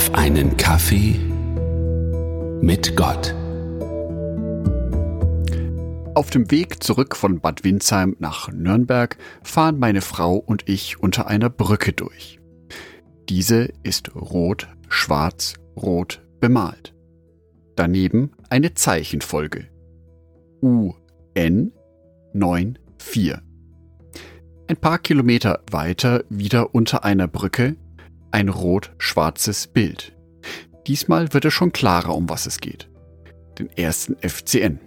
auf einen Kaffee mit Gott. Auf dem Weg zurück von Bad Windsheim nach Nürnberg fahren meine Frau und ich unter einer Brücke durch. Diese ist rot, schwarz, rot bemalt. Daneben eine Zeichenfolge. UN 94. Ein paar Kilometer weiter wieder unter einer Brücke ein rot-schwarzes Bild. Diesmal wird es schon klarer, um was es geht. Den ersten FCN.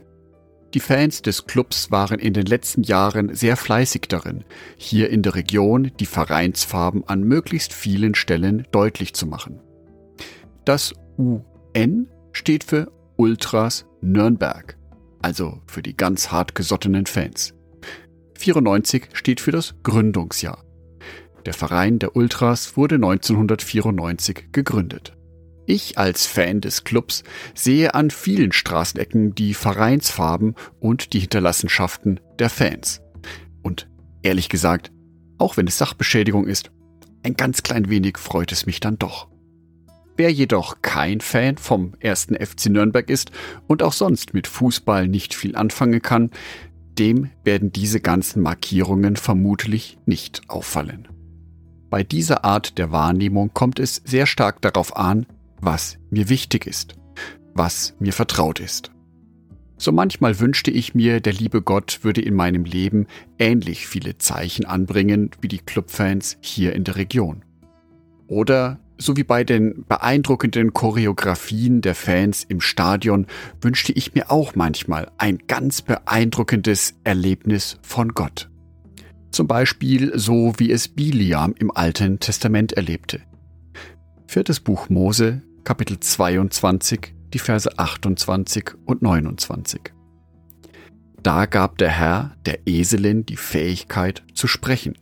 Die Fans des Clubs waren in den letzten Jahren sehr fleißig darin, hier in der Region die Vereinsfarben an möglichst vielen Stellen deutlich zu machen. Das UN steht für Ultras Nürnberg, also für die ganz hartgesottenen Fans. 94 steht für das Gründungsjahr. Der Verein der Ultras wurde 1994 gegründet. Ich als Fan des Clubs sehe an vielen Straßenecken die Vereinsfarben und die Hinterlassenschaften der Fans. Und ehrlich gesagt, auch wenn es Sachbeschädigung ist, ein ganz klein wenig freut es mich dann doch. Wer jedoch kein Fan vom ersten FC Nürnberg ist und auch sonst mit Fußball nicht viel anfangen kann, dem werden diese ganzen Markierungen vermutlich nicht auffallen. Bei dieser Art der Wahrnehmung kommt es sehr stark darauf an, was mir wichtig ist, was mir vertraut ist. So manchmal wünschte ich mir, der liebe Gott würde in meinem Leben ähnlich viele Zeichen anbringen wie die Clubfans hier in der Region. Oder so wie bei den beeindruckenden Choreografien der Fans im Stadion wünschte ich mir auch manchmal ein ganz beeindruckendes Erlebnis von Gott. Zum Beispiel so wie es Biliam im Alten Testament erlebte. Viertes Buch Mose, Kapitel 22, die Verse 28 und 29. Da gab der Herr der Eselin die Fähigkeit zu sprechen.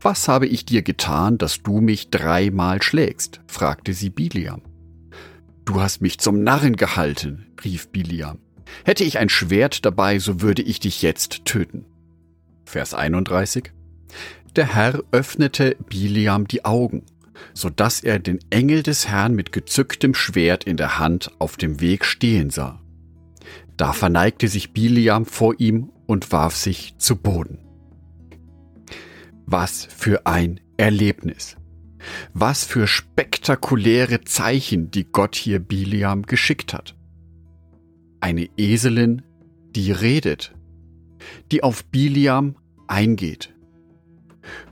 Was habe ich dir getan, dass du mich dreimal schlägst? fragte sie Biliam. Du hast mich zum Narren gehalten, rief Biliam. Hätte ich ein Schwert dabei, so würde ich dich jetzt töten. Vers 31. Der Herr öffnete Biliam die Augen, so dass er den Engel des Herrn mit gezücktem Schwert in der Hand auf dem Weg stehen sah. Da verneigte sich Biliam vor ihm und warf sich zu Boden. Was für ein Erlebnis! Was für spektakuläre Zeichen, die Gott hier Biliam geschickt hat. Eine Eselin, die redet, die auf Biliam eingeht.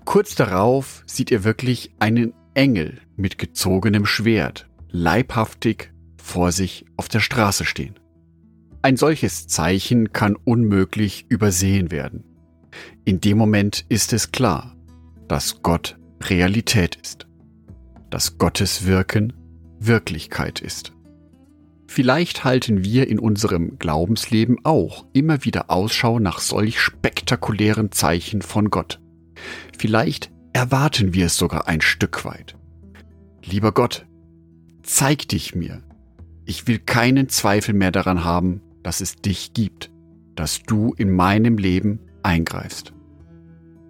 Kurz darauf sieht er wirklich einen Engel mit gezogenem Schwert leibhaftig vor sich auf der Straße stehen. Ein solches Zeichen kann unmöglich übersehen werden. In dem Moment ist es klar, dass Gott Realität ist, dass Gottes Wirken Wirklichkeit ist. Vielleicht halten wir in unserem Glaubensleben auch immer wieder Ausschau nach solch spektakulären Zeichen von Gott. Vielleicht erwarten wir es sogar ein Stück weit. Lieber Gott, zeig dich mir. Ich will keinen Zweifel mehr daran haben, dass es dich gibt, dass du in meinem Leben eingreifst.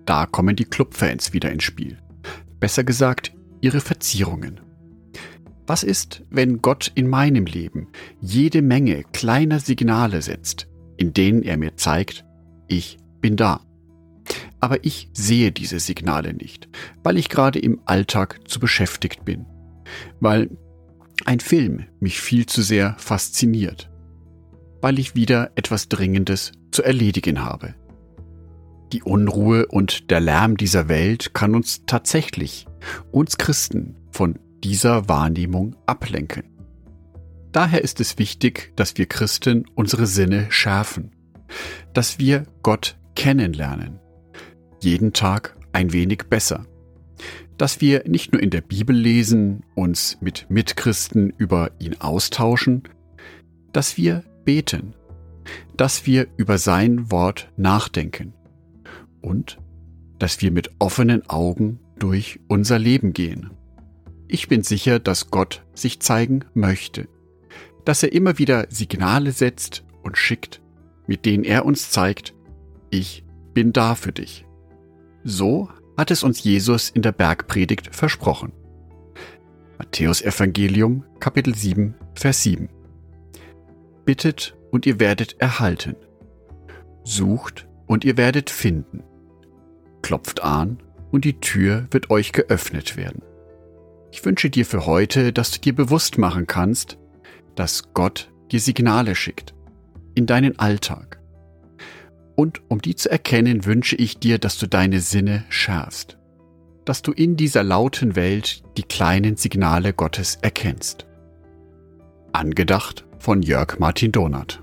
Da kommen die Clubfans wieder ins Spiel. Besser gesagt, ihre Verzierungen. Was ist, wenn Gott in meinem Leben jede Menge kleiner Signale setzt, in denen er mir zeigt, ich bin da? Aber ich sehe diese Signale nicht, weil ich gerade im Alltag zu beschäftigt bin, weil ein Film mich viel zu sehr fasziniert, weil ich wieder etwas Dringendes zu erledigen habe. Die Unruhe und der Lärm dieser Welt kann uns tatsächlich, uns Christen, von dieser Wahrnehmung ablenken. Daher ist es wichtig, dass wir Christen unsere Sinne schärfen, dass wir Gott kennenlernen, jeden Tag ein wenig besser, dass wir nicht nur in der Bibel lesen, uns mit Mitchristen über ihn austauschen, dass wir beten, dass wir über sein Wort nachdenken. Und dass wir mit offenen Augen durch unser Leben gehen. Ich bin sicher, dass Gott sich zeigen möchte, dass er immer wieder Signale setzt und schickt, mit denen er uns zeigt, ich bin da für dich. So hat es uns Jesus in der Bergpredigt versprochen. Matthäus Evangelium Kapitel 7 Vers 7. Bittet und ihr werdet erhalten. Sucht und ihr werdet finden. Klopft an und die Tür wird euch geöffnet werden. Ich wünsche dir für heute, dass du dir bewusst machen kannst, dass Gott dir Signale schickt in deinen Alltag. Und um die zu erkennen, wünsche ich dir, dass du deine Sinne schärfst, dass du in dieser lauten Welt die kleinen Signale Gottes erkennst. Angedacht von Jörg Martin Donath.